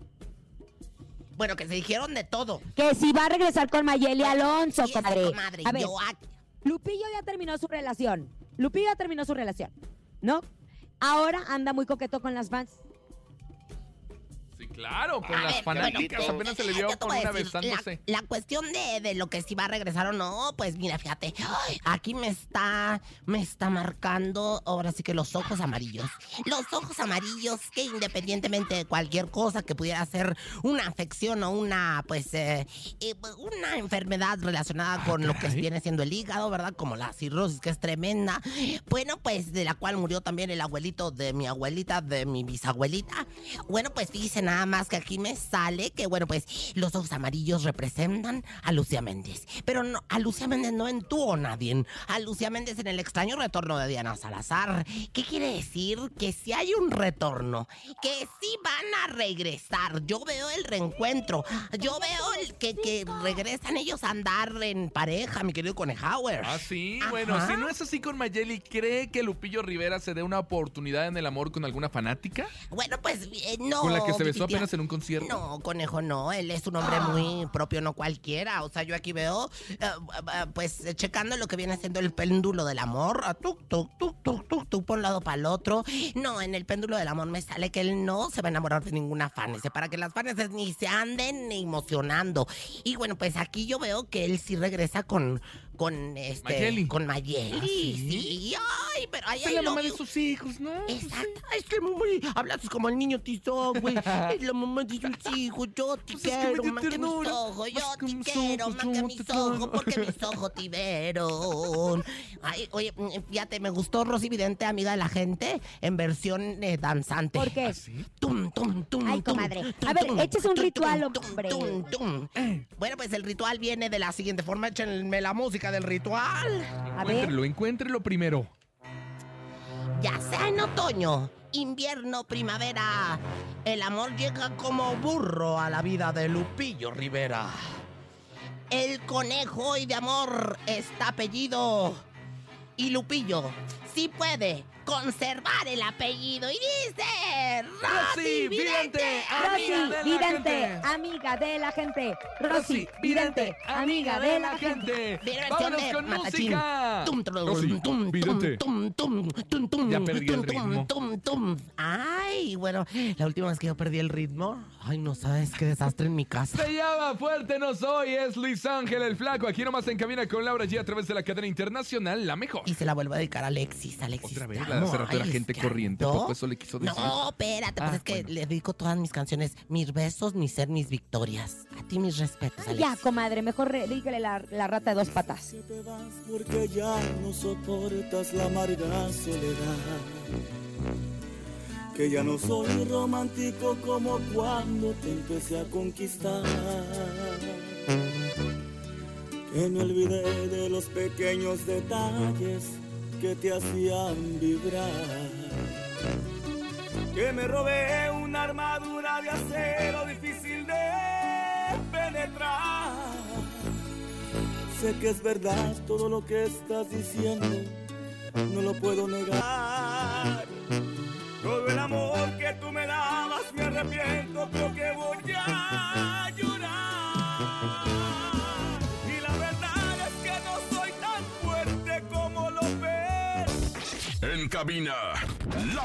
Speaker 2: Bueno, que se dijeron de todo.
Speaker 4: Que si va a regresar con Mayeli Alonso,
Speaker 2: esa
Speaker 4: comadre.
Speaker 2: comadre,
Speaker 4: A ver,
Speaker 2: yo aquí-
Speaker 4: Lupillo ya terminó su relación. Lupillo ya terminó su relación, ¿no? Ahora anda muy coqueto con las fans.
Speaker 3: Claro, con
Speaker 2: A
Speaker 3: las
Speaker 2: ver,
Speaker 3: fanáticas.
Speaker 2: bueno,
Speaker 3: Apenas se le vio con una besándose.
Speaker 2: La, la cuestión de, de lo que si va a regresar o no, pues mira, fíjate, aquí me está, me está marcando ahora sí que los ojos amarillos. Los ojos amarillos que independientemente de cualquier cosa que pudiera ser una afección o una, pues, eh, eh, una enfermedad relacionada con lo que viene siendo el hígado, ¿verdad? Como la cirrosis, que es tremenda. Bueno, pues de la cual murió también el abuelito de mi abuelita, de mi bisabuelita. Bueno, pues fíjese nada más que aquí me sale que, bueno, pues los ojos amarillos representan a Lucía Méndez. Pero no, a Lucía Méndez no entuvo nadie. A Lucía Méndez en el extraño retorno de Diana Salazar. ¿Qué quiere decir? Que si hay un retorno, que sí van a regresar. Yo veo el reencuentro. Yo veo el que, que regresan ellos a andar en pareja, mi querido Conejauer.
Speaker 3: Ah, sí.
Speaker 2: Ajá.
Speaker 3: Bueno, si no es así con Mayeli, ¿cree que Lupillo Rivera se dé una oportunidad en el amor con alguna fanática?
Speaker 2: Bueno, pues eh, no.
Speaker 3: ¿Con la que se besó
Speaker 2: Pipitia.
Speaker 3: En un concierto?
Speaker 2: No, conejo, no. Él es un hombre muy propio, no cualquiera. O sea, yo aquí veo, eh, eh, pues, eh, checando lo que viene siendo el péndulo del amor. Ah, Tuk, tuk, tuk, tuk, tuk, tuk, por un lado para el otro. No, en el péndulo del amor me sale que él no se va a enamorar de ninguna fan. Dice, para que las fans ni se anden emocionando. Y bueno, pues aquí yo veo que él sí regresa con, con este.
Speaker 3: Mayeli.
Speaker 2: Con Mayeli.
Speaker 3: ¿Ah, sí?
Speaker 2: sí? Ay, pero ahí
Speaker 3: Es la mamá de sus hijos, ¿no?
Speaker 2: Exacto. Es que muy. Hablas como el niño tizón, güey. Es la mamá de sus hijos. Yo te
Speaker 3: Pues es que me
Speaker 2: quiero,
Speaker 3: dio
Speaker 2: más que mis
Speaker 3: ternura,
Speaker 2: ojos. Yo
Speaker 3: más que
Speaker 2: te
Speaker 3: mis
Speaker 2: quiero,
Speaker 3: ojos,
Speaker 2: más
Speaker 3: yo
Speaker 2: que
Speaker 3: te
Speaker 2: mis
Speaker 3: quiero.
Speaker 2: ojos. Porque mis ojos te vieron. Ay, oye, mm, fíjate, me gustó Rosy Vidente, amiga de la gente, en versión eh, danzante.
Speaker 4: ¿Por qué?
Speaker 3: ¿Ah, sí?
Speaker 2: Tum, tum, tum,
Speaker 4: Ay,
Speaker 2: tum,
Speaker 4: comadre.
Speaker 2: tum,
Speaker 4: A ver,
Speaker 2: tum,
Speaker 4: échese un
Speaker 2: tum,
Speaker 4: ritual,
Speaker 2: tum,
Speaker 4: hombre.
Speaker 2: tum, tum. Bueno, pues el ritual viene de la siguiente forma. Échenme la música del ritual.
Speaker 4: A ver,
Speaker 3: Encuéntrelo, encuéntrelo primero.
Speaker 2: Ya sea en otoño, invierno, primavera, el amor llega como burro a la vida de Lupillo Rivera. El conejo y de amor está apellido. Y Lupillo sí puede conservar el apellido. Y dice...
Speaker 3: Rosy Vidente, amiga
Speaker 4: Rosy,
Speaker 3: de la
Speaker 4: vidente,
Speaker 3: gente.
Speaker 4: amiga de la gente. Rosy, vidente, amiga de la gente.
Speaker 2: Versión
Speaker 3: ¡Vámonos con música!
Speaker 2: Tum, trum,
Speaker 3: Rosy,
Speaker 2: tum,
Speaker 3: vidente.
Speaker 2: tum, tum, tum, tum,
Speaker 3: Ya perdí
Speaker 2: tum,
Speaker 3: el
Speaker 2: tum,
Speaker 3: ritmo.
Speaker 2: tum, tum. Ay, bueno, la última vez que yo perdí el ritmo. Ay, no sabes qué desastre en mi casa.
Speaker 3: Se llama Fuerte No Soy, es Luis Ángel el Flaco. Aquí nomás en cabina con Laura G a través de la cadena internacional La Mejor.
Speaker 2: Y se la vuelvo a dedicar a Alexis, Alexis.
Speaker 3: Otra vez, la hace rato era gente
Speaker 2: es que
Speaker 3: corriente,
Speaker 2: ando-
Speaker 3: ¿poco eso le quiso decir?
Speaker 2: No, espérate, pues
Speaker 3: Ah,
Speaker 2: es que
Speaker 3: bueno.
Speaker 2: le dedico todas mis canciones, mis besos, mi ser, mis victorias. A ti mis respetos, Alexis.
Speaker 4: Ya, comadre, mejor dígale la, la rata de dos patas.
Speaker 9: Te vas porque ya no soportas la amarga soledad. Que ya no soy romántico como cuando te empecé a conquistar. Que me olvidé de los pequeños detalles que te hacían vibrar. que me robé una armadura de acero difícil de penetrar. Sé que es verdad todo lo que estás diciendo, no lo puedo negar. Todo el amor que tú me dabas me arrepiento, creo que voy a llorar. Y la verdad es que no soy tan fuerte como lo ves.
Speaker 1: En cabina,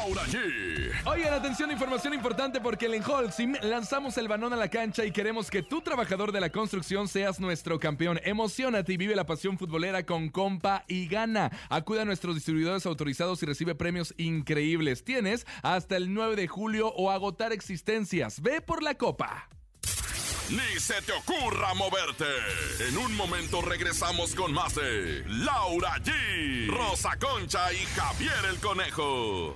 Speaker 1: Laura G.
Speaker 3: Oigan, atención, información importante porque en Holcim lanzamos el balón a la cancha y queremos que tú, trabajador de la construcción, seas nuestro campeón. Emocionate y vive la pasión futbolera con compa y gana. Acude a nuestros distribuidores autorizados y recibe premios increíbles. Tienes hasta el 9 de julio o agotar existencias. Ve por la copa.
Speaker 1: Ni se te ocurra moverte. En un momento regresamos con más de Laura G, Rosa Concha y Javier el Conejo.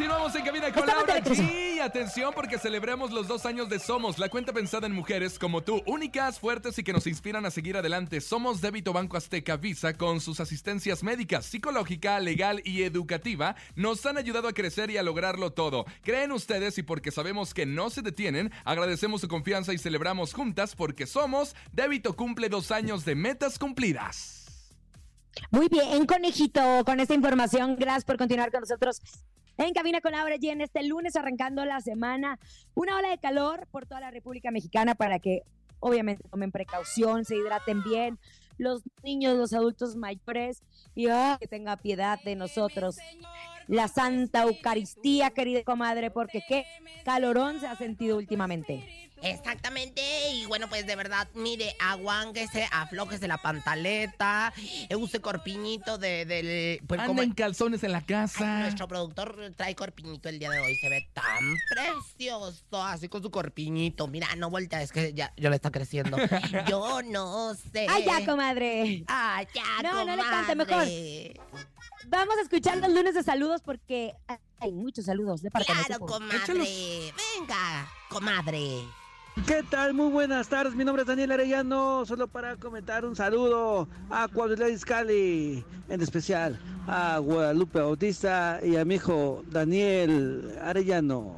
Speaker 3: Continuamos en cabina con Laura. G. Atención porque celebramos los dos años de Somos, la cuenta pensada en mujeres como tú, únicas, fuertes y que nos inspiran a seguir adelante. Somos Débito Banco Azteca Visa con sus asistencias médicas, psicológica, legal y educativa. Nos han ayudado a crecer y a lograrlo todo. Creen ustedes y porque sabemos que no se detienen, agradecemos su confianza y celebramos juntas porque somos Débito cumple dos años de metas cumplidas.
Speaker 4: Muy bien, conejito, con esta información, gracias por continuar con nosotros en Cabina con Laura G en este lunes arrancando la semana. Una ola de calor por toda la República Mexicana para que obviamente tomen precaución, se hidraten bien, los niños, los adultos mayores y que tenga piedad de nosotros. La Santa Eucaristía, querida comadre, porque qué calorón se ha sentido últimamente.
Speaker 2: Exactamente, y bueno, pues de verdad, mire, aguánguese, aflójese la pantaleta, eh, use corpiñito de, del... Pues,
Speaker 3: Anda
Speaker 2: como-
Speaker 3: en calzones en la
Speaker 2: Ay,
Speaker 3: casa.
Speaker 2: nuestro productor trae corpiñito el día de hoy, se ve tan precioso, así con su corpiñito. Mira, no voltea, es que ya, ya le está creciendo. Yo no sé.
Speaker 4: ¡Ay, ya, comadre!
Speaker 2: ¡Ay, ya,
Speaker 4: No, no le cante,
Speaker 2: comadre.
Speaker 4: Vamos a escuchar los lunes de saludos porque hay muchos saludos de parte de
Speaker 2: Claro,
Speaker 4: nosotros.
Speaker 2: comadre. Venga, comadre.
Speaker 6: ¿Qué tal? Muy buenas tardes. Mi nombre es Daniel Arellano. Solo para comentar un saludo a Cuauhtémoc Cali, en especial a Guadalupe Bautista y a mi hijo Daniel Arellano.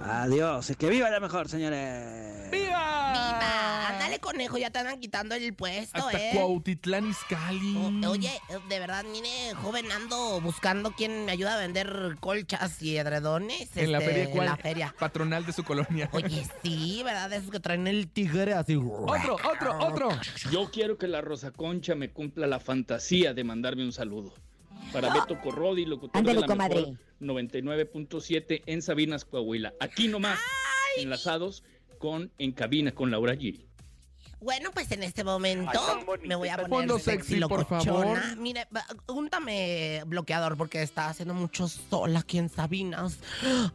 Speaker 6: Adiós. y Que viva la mejor, señores.
Speaker 3: ¡Viva!
Speaker 2: Viva, ándale conejo, ya te andan quitando el puesto,
Speaker 3: Hasta
Speaker 2: ¿eh?
Speaker 3: Cuautitlán Izcalli.
Speaker 2: O- Oye, de verdad, mire, joven, ando buscando quien me ayuda a vender colchas y edredones.
Speaker 3: en la
Speaker 2: este,
Speaker 3: feria, ¿cuál?
Speaker 2: En la feria.
Speaker 3: Patronal de su colonia.
Speaker 2: Oye, sí, ¿verdad? Esos que traen el tigre así.
Speaker 3: Otro, otro, otro.
Speaker 10: Yo quiero que la Rosa Concha me cumpla la fantasía de mandarme un saludo. Para Beto Corrodi, locutor
Speaker 4: Ándale,
Speaker 10: de la
Speaker 4: comadre.
Speaker 10: mejor 99.7 en Sabinas, Coahuila. Aquí nomás, enlazados con En Cabina con Laura G.
Speaker 2: Bueno, pues en este momento me voy a poner
Speaker 3: Fondo
Speaker 2: sexy,
Speaker 3: sexy, por
Speaker 2: locochona.
Speaker 3: favor.
Speaker 2: Mire, va- úntame bloqueador porque está haciendo mucho sol aquí en Sabinas.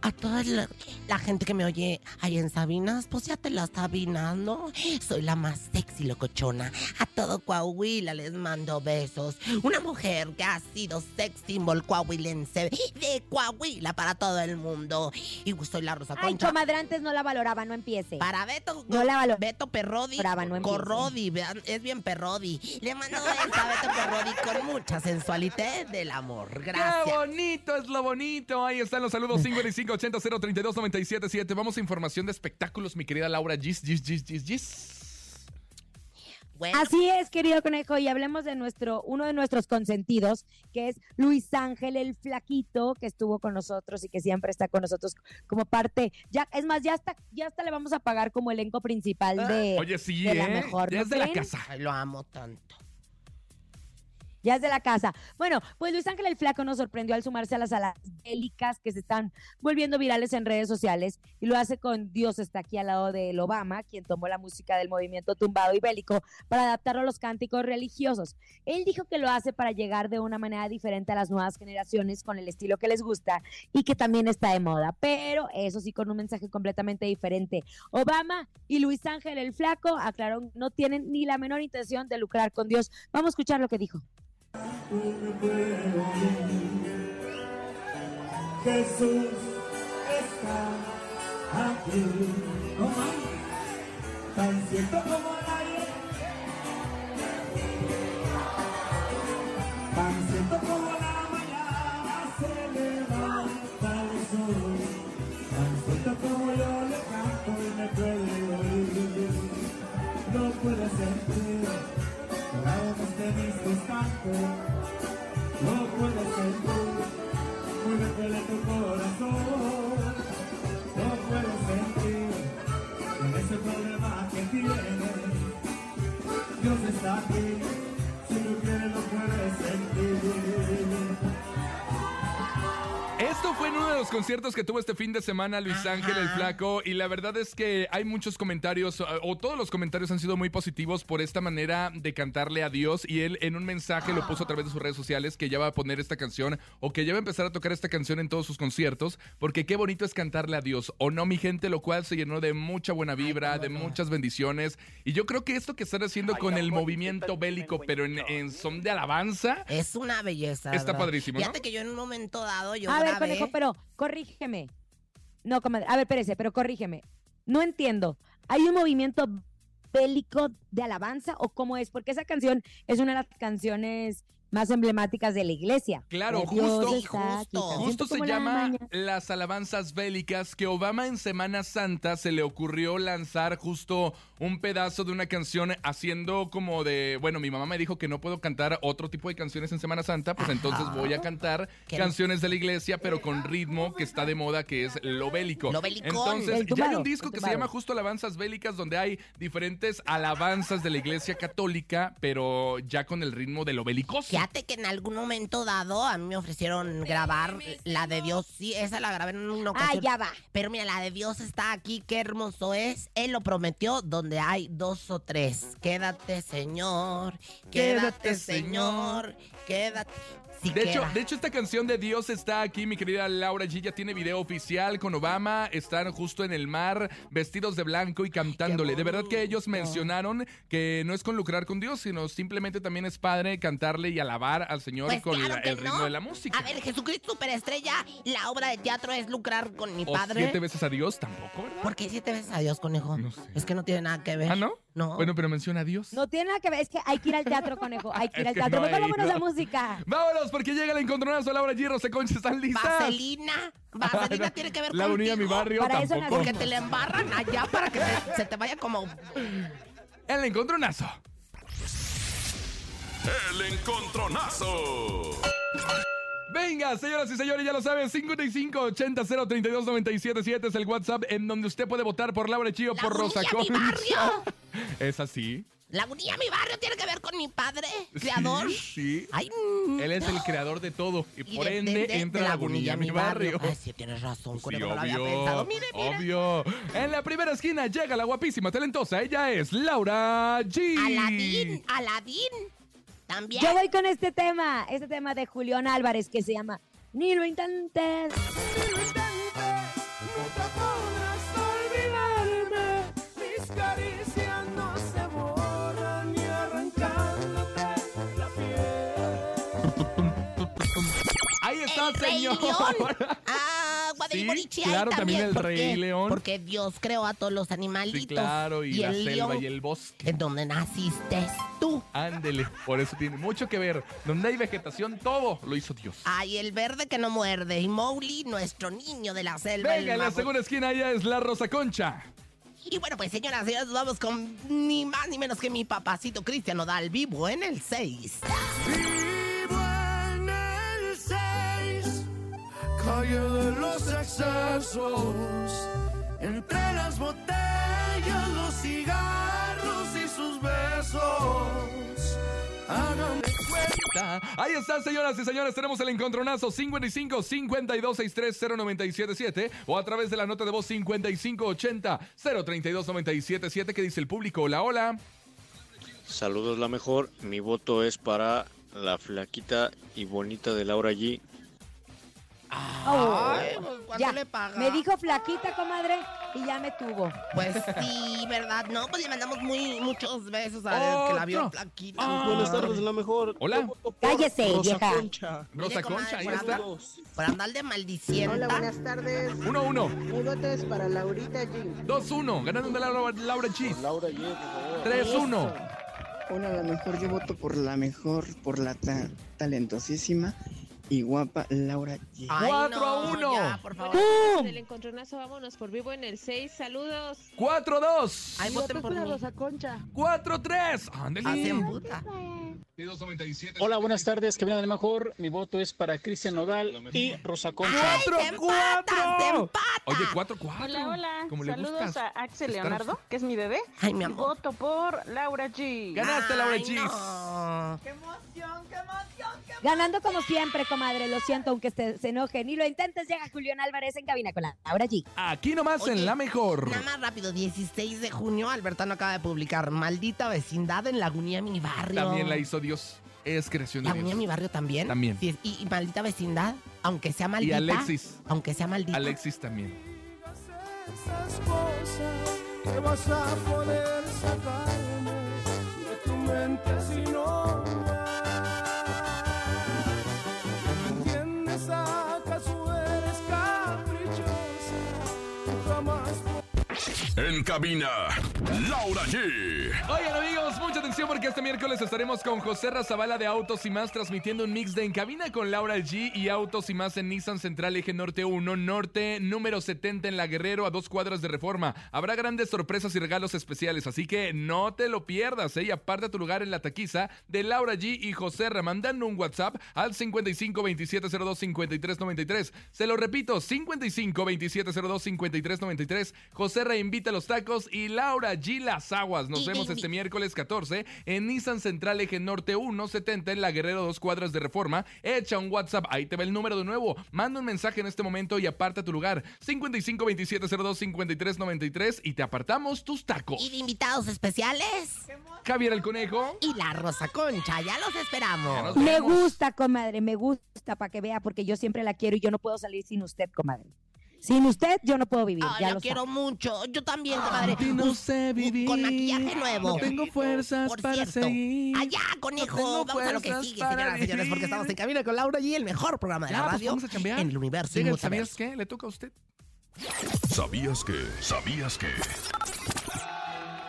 Speaker 2: A toda la, la gente que me oye ahí en Sabinas, pues ya te la Sabinas, ¿no? Soy la más sexy locochona. A todo Coahuila les mando besos. Una mujer que ha sido sex symbol coahuilense de Coahuila para todo el mundo. Y soy la Rosa
Speaker 4: Ay,
Speaker 2: Concha.
Speaker 4: comadre, antes no la valoraba, no empiece.
Speaker 2: Para Beto,
Speaker 4: No la valor-
Speaker 2: Beto Perrodi,
Speaker 4: Brava, no
Speaker 2: Corrodi, vean, es bien Perrodi. Le mando beso a Beto Perrodi con mucha sensualidad del amor.
Speaker 3: ¡Qué
Speaker 2: Gracias.
Speaker 3: bonito es lo bonito! Ahí están los saludos 5580-032-977. Vamos a información de espectáculos, mi querida Laura Gis, Gis, Gis, Gis, Gis.
Speaker 2: Bueno,
Speaker 4: Así es, querido conejo, y hablemos de nuestro, uno de nuestros consentidos, que es Luis Ángel el Flaquito, que estuvo con nosotros y que siempre está con nosotros como parte, ya, es más, ya hasta, ya hasta le vamos a pagar como elenco principal de,
Speaker 3: Oye, sí,
Speaker 4: de la
Speaker 3: ¿eh?
Speaker 4: mejor,
Speaker 3: Ya
Speaker 4: ¿no
Speaker 3: es de la casa.
Speaker 2: ay, lo amo tanto.
Speaker 4: Ya es de la casa. Bueno, pues Luis Ángel el Flaco nos sorprendió al sumarse a las alas bélicas que se están volviendo virales en redes sociales y lo hace con Dios está aquí al lado de el Obama, quien tomó la música del movimiento tumbado y bélico para adaptarlo a los cánticos religiosos. Él dijo que lo hace para llegar de una manera diferente a las nuevas generaciones con el estilo que les gusta y que también está de moda, pero eso sí con un mensaje completamente diferente. Obama y Luis Ángel el Flaco aclararon no tienen ni la menor intención de lucrar con Dios. Vamos a escuchar lo que dijo.
Speaker 9: Jesús está aquí. Tan cierto como el aire. Tan cierto como la mañana se levanta el sol. Tan cierto como yo le canto y me puede oír. No puede sentir la voz de mis No puede sentir muy dentro de tu corazón. No puedo sentir con ese problema que tienes. Dios está aquí,
Speaker 3: los conciertos que tuvo este fin de semana Luis Ángel el Flaco y la verdad es que hay muchos comentarios o- todos los comentarios han sido muy positivos por esta manera de cantarle a Dios y él en un mensaje lo puso a través de sus redes sociales que ya va a poner esta canción o que ya va a empezar a tocar esta canción en todos sus conciertos porque qué bonito es cantarle a Dios o no mi gente lo cual se llenó de mucha buena vibra de muchas bendiciones y yo creo que esto que están haciendo con el movimiento bélico pero en, en son de alabanza
Speaker 2: Es una belleza.
Speaker 3: Está
Speaker 2: ¿verdad?
Speaker 3: padrísimo, ¿no?
Speaker 2: Fíjate que yo en un momento dado yo
Speaker 4: A ver,
Speaker 2: grabé-
Speaker 4: conejo, pero corrígeme. No, comadre. A ver, espérese, pero corrígeme. No entiendo. ¿Hay un movimiento bélico de alabanza o cómo es? Porque esa canción es una de las canciones más emblemáticas de la iglesia.
Speaker 3: Claro, justo,
Speaker 4: está
Speaker 3: Justo
Speaker 4: cierto
Speaker 3: se
Speaker 4: la
Speaker 3: llama las alabanzas bélicas que Obama en Semana Santa se le ocurrió lanzar justo un pedazo de una canción haciendo como de, bueno, mi mamá me dijo que no puedo cantar otro tipo de canciones en Semana Santa, pues entonces voy a cantar
Speaker 2: Qué-
Speaker 3: canciones de la iglesia, pero con ritmo que está de moda, que es lo bélico.
Speaker 2: Lo belicón.
Speaker 3: Entonces, ya hay un disco que se llama justo Alabanzas Bélicas, donde hay diferentes alabanzas de la iglesia católica, pero ya con el ritmo de lo belicoso.
Speaker 2: Fíjate que en algún momento dado a mí me ofrecieron grabar la de Dios. Sí, esa la grabé en una
Speaker 4: Ah,
Speaker 2: ocasión.
Speaker 4: ya va.
Speaker 2: Pero mira, la de Dios está aquí, qué hermoso es. Él lo prometió donde hay dos o tres. Quédate, Señor. Quédate,
Speaker 3: Quédate,
Speaker 2: Señor. Quédate. Sí
Speaker 3: De hecho, de hecho, esta canción de Dios está aquí, mi querida Laura G. Ya tiene video oficial con Obama. Están justo en el mar, vestidos de blanco y cantándole. De verdad que ellos mencionaron que no es con lucrar con Dios, sino simplemente también es padre cantarle y alabar al Señor
Speaker 2: Pues
Speaker 3: con
Speaker 2: claro
Speaker 3: la-
Speaker 2: que
Speaker 3: el ritmo de la música.
Speaker 2: A ver, Jesucristo Superestrella, la obra de teatro es lucrar con mi
Speaker 3: o
Speaker 2: padre.
Speaker 3: siete veces a Dios tampoco, ¿verdad?
Speaker 2: ¿Por qué siete veces a Dios, conejo?
Speaker 3: No sé.
Speaker 2: Es que no tiene nada que ver.
Speaker 3: ¿Ah, no?
Speaker 2: No.
Speaker 3: Bueno, pero menciona a Dios.
Speaker 4: No tiene nada que ver, es que hay que ir al teatro, conejo. Hay que ir
Speaker 3: Es
Speaker 4: al
Speaker 3: que
Speaker 4: teatro.
Speaker 3: no
Speaker 4: Mejor vámonos a música.
Speaker 3: Vámonos, porque llega el encontronazo. Laura G. Rosa Concha, ¿están listas?
Speaker 2: Vaselina. Vaselina tiene que ver
Speaker 3: La
Speaker 2: contigo.
Speaker 3: unía mi barrio
Speaker 4: Para eso
Speaker 3: tampoco.
Speaker 2: Porque te la embarran allá para que te- se te vaya como...
Speaker 3: El encontronazo.
Speaker 1: El encontronazo.
Speaker 3: Venga, señoras y señores, ya lo saben, 5580-032-977 es el WhatsApp en donde usted puede votar por Laura Chío
Speaker 2: La
Speaker 3: por Rosa Concha.
Speaker 2: barrio.
Speaker 3: ¿Es así?
Speaker 2: La unía mi barrio tiene que ver con mi padre, creador.
Speaker 3: Sí, sí.
Speaker 2: Ay,
Speaker 3: Él es el creador de todo y,
Speaker 2: y
Speaker 3: por
Speaker 2: de-
Speaker 3: ende
Speaker 2: de- de-
Speaker 3: entra
Speaker 2: de
Speaker 3: la Lagunilla, mi barrio.
Speaker 2: Ay, sí, tienes razón,
Speaker 3: Sí,
Speaker 2: conejo, no lo había
Speaker 3: obvio,
Speaker 2: pensado. Mire, mire.
Speaker 3: obvio. En la primera esquina llega la guapísima, talentosa. Ella es Laura G.
Speaker 2: Aladín, Aladín. También.
Speaker 4: Yo voy con este tema, este tema de Julián Álvarez que se llama Ni lo intentes.
Speaker 5: Nunca
Speaker 2: Rey. León. Agua del
Speaker 3: Sí,
Speaker 2: Borichi,
Speaker 3: claro, también el
Speaker 2: ¿Por
Speaker 3: Rey
Speaker 2: qué?
Speaker 3: León.
Speaker 2: Porque Dios creó a todos los animalitos.
Speaker 3: Sí, claro, y, la
Speaker 2: el
Speaker 3: selva
Speaker 2: león,
Speaker 3: y el bosque.
Speaker 2: En donde naciste tú.
Speaker 3: Ándele, por eso tiene mucho que ver. Donde hay vegetación, todo lo hizo Dios.
Speaker 2: Ay, el verde que no muerde. Y Mowgli, nuestro niño de la selva. el
Speaker 3: Venga, en la segunda esquina ella es la Rosa Concha.
Speaker 2: Y bueno, pues señoras y señores, vamos con ni más ni menos que mi papacito Cristiano Dal vivo en el 6.
Speaker 5: Vivo calle de los excesos. Entre las botellas, los cigarros y sus besos. Háganme cuenta.
Speaker 3: Ahí está, señoras y señores. Tenemos el encontronazo 55 52 63 0977 o a través de la nota de voz 55 80 032 977 que dice el público. Hola, hola.
Speaker 11: Saludos la mejor, mi voto es para la flaquita y bonita de Laura G.
Speaker 2: Ay, pues, ¿cuánto
Speaker 4: ya.
Speaker 2: le paga?
Speaker 4: Me dijo flaquita, comadre, y ya me tuvo.
Speaker 2: Pues sí, ¿verdad? No, pues le mandamos muy, muchos besos a él, que la vio flaquita.
Speaker 3: Ah.
Speaker 12: Buenas tardes, la mejor.
Speaker 3: Hola.
Speaker 4: Cállese,
Speaker 12: Rosa
Speaker 4: vieja.
Speaker 12: Concha.
Speaker 3: Rosa Concha, ahí está.
Speaker 2: Por andar de maldiciendo.
Speaker 13: Hola, buenas tardes.
Speaker 3: 1-1.
Speaker 13: Mi voto es para Laurita G.
Speaker 3: 2-1. Ganando de Laura, Laura Chis.
Speaker 12: Laura G, por favor.
Speaker 3: 3-1.
Speaker 13: Hola, la mejor. Yo voto por la mejor, por la ta- talentosísima y guapa Laura G.
Speaker 2: Ay,
Speaker 3: Cuatro a
Speaker 2: no,
Speaker 3: uno.
Speaker 2: ya, por favor.
Speaker 4: ¡Pum!
Speaker 7: Del encontronazo, vámonos por vivo en el 6. Saludos.
Speaker 3: 4-2.
Speaker 2: Ay, voten por mí.
Speaker 13: Concha.
Speaker 3: 4-3. Ándale.
Speaker 2: Hacen puta.
Speaker 6: Hola, buenas tardes, Cabina de Mejor. Mi voto es para Cristian Nodal y Rosa Concha.
Speaker 2: ¡Ay, te
Speaker 3: 4-4.
Speaker 2: empatas, te empatas!
Speaker 3: Oye, 4-4.
Speaker 14: Hola, hola.
Speaker 3: Como le
Speaker 14: Saludos
Speaker 3: gustas.
Speaker 14: a Axel
Speaker 3: estar-
Speaker 14: Leonardo, que es mi bebé.
Speaker 2: Ay, mi amor.
Speaker 14: Voto por Laura G.
Speaker 3: Ganaste, Laura
Speaker 2: Ay,
Speaker 3: Chis.
Speaker 2: no.
Speaker 4: Ganando como siempre, comadre. Lo siento, aunque se, se enoje. Ni lo intentes, llega Julián Álvarez en cabina con la Laura G.
Speaker 3: Aquí nomás
Speaker 2: Oye,
Speaker 3: en la mejor.
Speaker 2: Nada más rápido, 16 de junio, Albertano acaba de publicar Maldita vecindad en Lagunía, mi barrio.
Speaker 3: También la hizo Dios. Es creación de
Speaker 2: Lagunía,
Speaker 3: Dios.
Speaker 2: mi barrio también.
Speaker 3: También.
Speaker 2: Sí, y, y Maldita vecindad, aunque sea
Speaker 3: Y
Speaker 2: maldita.
Speaker 3: Alexis.
Speaker 2: Aunque sea maldita.
Speaker 3: Alexis también.
Speaker 5: esas cosas que vas a poder sacarme de tu mente si no
Speaker 1: Cabina, Laura G.
Speaker 3: Oigan amigos, mucha atención porque este miércoles estaremos con José Razabala de Autos y Más transmitiendo un mix de En Cabina con Laura G y Autos y Más en Nissan Central Eje Norte 1, Norte número 70 en La Guerrero a dos cuadras de reforma. Habrá grandes sorpresas y regalos especiales, así que no te lo pierdas, ¿eh? Y aparta tu lugar en la taquiza de Laura G y José mandando un WhatsApp al 55 27 02 53 93. Se lo repito, 55 27 02 53 93. José Ra invita a los tacos y Laura G las aguas. Nos
Speaker 2: Y-
Speaker 3: vemos
Speaker 2: y-
Speaker 3: este miércoles 14 en Nissan Central Eje Norte 1, 70 en La Guerrero, dos cuadras de reforma. Echa un WhatsApp, ahí te va el número de nuevo. Manda un mensaje en este momento y aparta tu lugar. 55 27 02 53 93 y te apartamos tus tacos.
Speaker 2: Y de invitados especiales.
Speaker 3: Javier el Conejo.
Speaker 2: Y la Rosa Concha, ya los esperamos.
Speaker 4: Me gusta, comadre, me gusta para que vea, porque yo siempre la quiero y yo no puedo salir sin usted, comadre. Sin usted yo no puedo vivir,
Speaker 2: Ay,
Speaker 4: ya
Speaker 2: la
Speaker 4: lo
Speaker 2: quiero
Speaker 4: sabe.
Speaker 2: mucho. Yo también, comadre.
Speaker 3: Ay, no
Speaker 2: Un-
Speaker 3: sé vivir.
Speaker 2: Con maquillaje nuevo.
Speaker 3: No tengo fuerzas
Speaker 2: Por
Speaker 3: para
Speaker 2: cierto,
Speaker 3: seguir.
Speaker 2: Allá, conejo. Vamos a lo que sigue, señoras y señores, porque estamos en cabina con Laura y el mejor programa de
Speaker 3: Ya,
Speaker 2: la
Speaker 3: pues
Speaker 2: radio
Speaker 3: vamos a
Speaker 2: en el universo.
Speaker 3: ¿Sabías qué? Le toca a usted.
Speaker 1: ¿Sabías que? ¿Sabías que?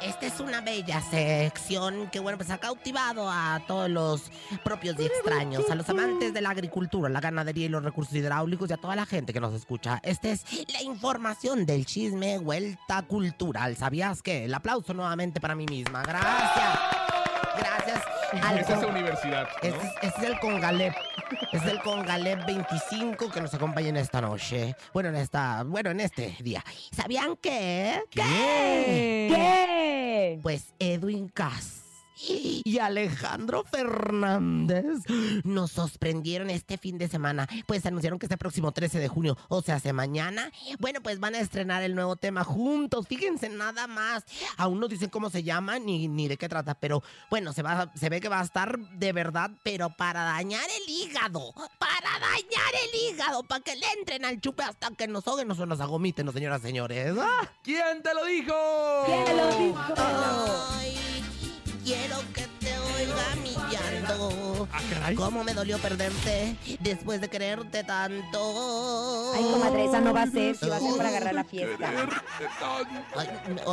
Speaker 2: Esta es una bella sección que, bueno, pues ha cautivado a todos los propios y extraños, a los amantes de la agricultura, la ganadería y los recursos hidráulicos y a toda la gente que nos escucha. Esta es la información del chisme vuelta cultural. ¿Sabías qué? El aplauso nuevamente para mí misma. Gracias. Gracias. Al
Speaker 3: Esa es la
Speaker 2: con-
Speaker 3: universidad. ¿no?
Speaker 2: Este es, este es el Congalep. Es el Congalep 25 que nos acompaña en esta noche. Bueno, en esta. Bueno, en este día. ¿Sabían qué?
Speaker 3: ¿Qué?
Speaker 4: ¿Qué?
Speaker 2: Pues Edwin Cass y Alejandro Fernández nos sorprendieron este fin de semana. Pues anunciaron que este próximo 13 de junio, o sea, hace mañana, bueno, pues van a estrenar el nuevo tema juntos. Fíjense nada más. Aún no dicen cómo se llama ni, ni de qué trata, pero bueno, se, va, se ve que va a estar de verdad, pero para dañar el hígado. Para dañar el hígado, para que le entren al chupe hasta que nos ahoguen o nos agomiten, señoras y señores. ¡Ah!
Speaker 3: ¿Quién te lo dijo?
Speaker 4: ¿Quién lo dijo?
Speaker 2: Ay, quiero que oiga mi llanto.
Speaker 3: Ah.
Speaker 2: ¿Cómo me dolió perderte después de quererte tanto?
Speaker 4: Ay, comadre, esa no va a ser, si va a ser para agarrar la fiesta.
Speaker 2: Ay,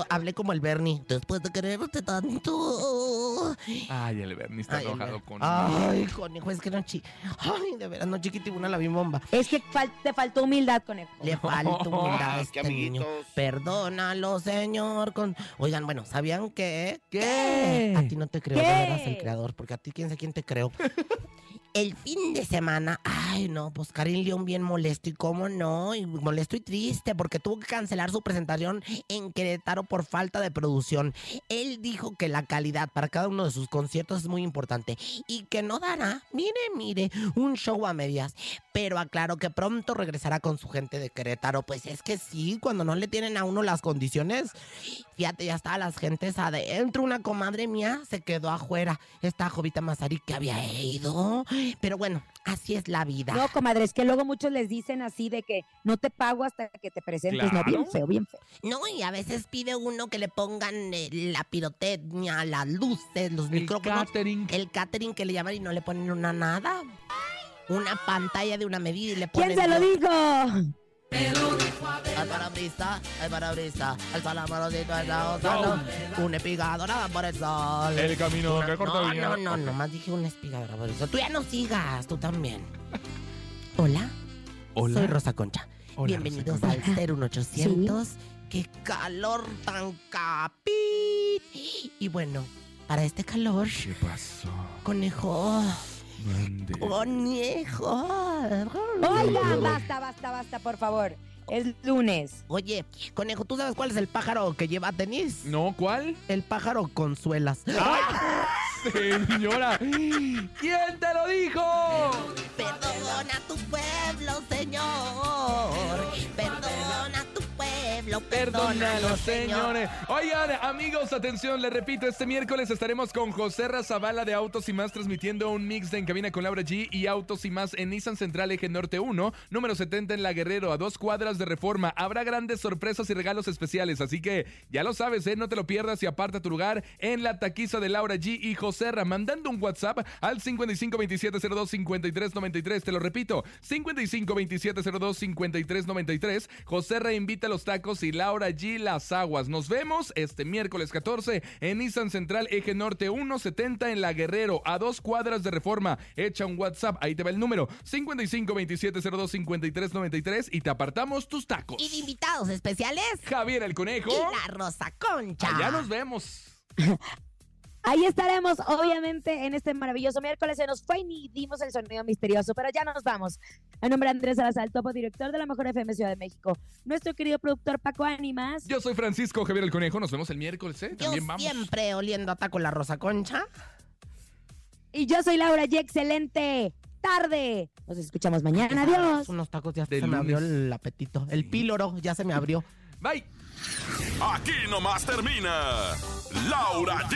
Speaker 2: hablé como el Bernie. Después de quererte tanto.
Speaker 3: Ay, el Bernie está
Speaker 2: Ay,
Speaker 3: enojado con
Speaker 2: Ay, conejo, es que no chi. Ay, de veras, no chiquitibuna la bimbomba.
Speaker 4: Es que fal- te faltó humildad, conejo.
Speaker 2: Le falta humildad a
Speaker 12: Qué
Speaker 2: este niño. Perdónalo, señor. Con... Oigan, bueno, ¿sabían qué?
Speaker 3: ¿Qué?
Speaker 2: A ti no te creo,
Speaker 4: ¿Qué?
Speaker 2: de veras, el creador, porque a ti quién sé quién te creo. El fin de semana, ay no, pues Karim León bien molesto y cómo no, y molesto y triste porque tuvo que cancelar su presentación en Querétaro por falta de producción. Él dijo que la calidad para cada uno de sus conciertos es muy importante y que no dará, mire, mire, un show a medias, pero aclaró que pronto regresará con su gente de Querétaro. Pues es que sí, cuando no le tienen a uno las condiciones, fíjate, ya estaban las gentes adentro. Una comadre mía se quedó afuera. Esta Jovita Mazari que había ido Pero bueno, así es la vida.
Speaker 4: No, comadre, es que luego muchos les dicen así de que no te pago hasta que te presentes. No, bien feo, bien feo.
Speaker 2: No, y a veces pide uno que le pongan eh, la pirotecnia, las luces, los micrófonos.
Speaker 3: catering.
Speaker 2: El catering que le llaman y no le ponen una nada. Una pantalla de una medida y le ponen...
Speaker 4: ¿Quién se lo dijo?
Speaker 2: El parabrisa, el parabrisa, el salamorosito está usando un espigador nada por el sol.
Speaker 3: El camino
Speaker 2: Una-
Speaker 3: que corta
Speaker 2: No, no, no, nomás dije un espigador por el sol. Tú ya no sigas, tú también. Hola,
Speaker 3: Hola.
Speaker 2: soy Rosa Concha.
Speaker 3: Hola,
Speaker 2: Bienvenidos
Speaker 3: Rosa
Speaker 2: al 01800. ¡Qué calor tan capit! Y bueno, para este calor,
Speaker 3: ¿Qué pasó?
Speaker 2: conejo,
Speaker 3: Mande.
Speaker 2: conejo.
Speaker 4: Oigan, basta, basta, basta, por favor. Es lunes.
Speaker 2: Oye, conejo, ¿tú sabes cuál es el pájaro que lleva tenis?
Speaker 3: No, ¿cuál?
Speaker 2: El pájaro consuelas.
Speaker 3: ¡Ay! Señora, ¿quién te lo dijo?
Speaker 2: Perdona tu pueblo, Señor.
Speaker 3: Perdónalo, señores. Oigan, amigos, atención, les repito, este miércoles estaremos con José Razabala de Autos y Más transmitiendo un mix de En Cabina con Laura G y Autos y Más en Nissan Central Eje Norte 1, número 70 en La Guerrero, a dos cuadras de reforma. Habrá grandes sorpresas y regalos especiales, así que ya lo sabes, ¿eh? No te lo pierdas y aparta tu lugar en la taquiza de Laura G y José Ra, mandando un WhatsApp al 5527025393. Te lo repito, 5527025393. José Ra invita a los tacos y Laura G las aguas. Nos vemos este miércoles 14 en Nissan Central Eje Norte 170 en La Guerrero, a dos cuadras de reforma. Echa un WhatsApp, ahí te va el número 5527025393 y te apartamos tus tacos.
Speaker 2: Y de invitados especiales,
Speaker 3: Javier el Conejo.
Speaker 2: y la Rosa Concha.
Speaker 3: Allá nos vemos.
Speaker 4: Ahí estaremos, obviamente, en este maravilloso miércoles. Se nos fue y ni dimos el sonido misterioso, pero ya nos vamos. A nombre de Andrés Salazar, topo director de la Mejor FM Ciudad de México. Nuestro querido productor Paco Ánimas.
Speaker 3: Yo soy Francisco Javier el Conejo. Nos vemos el miércoles, ¿eh?
Speaker 2: Yo
Speaker 3: También vamos.
Speaker 2: siempre oliendo a taco la Rosa Concha.
Speaker 4: Y yo soy Laura G. Excelente tarde. Nos escuchamos mañana. Adiós.
Speaker 2: Unos tacos ya
Speaker 3: De
Speaker 2: se me abrió
Speaker 3: lunes.
Speaker 2: el apetito. El píloro ya se me abrió.
Speaker 3: Bye.
Speaker 1: Aquí nomás termina Laura G,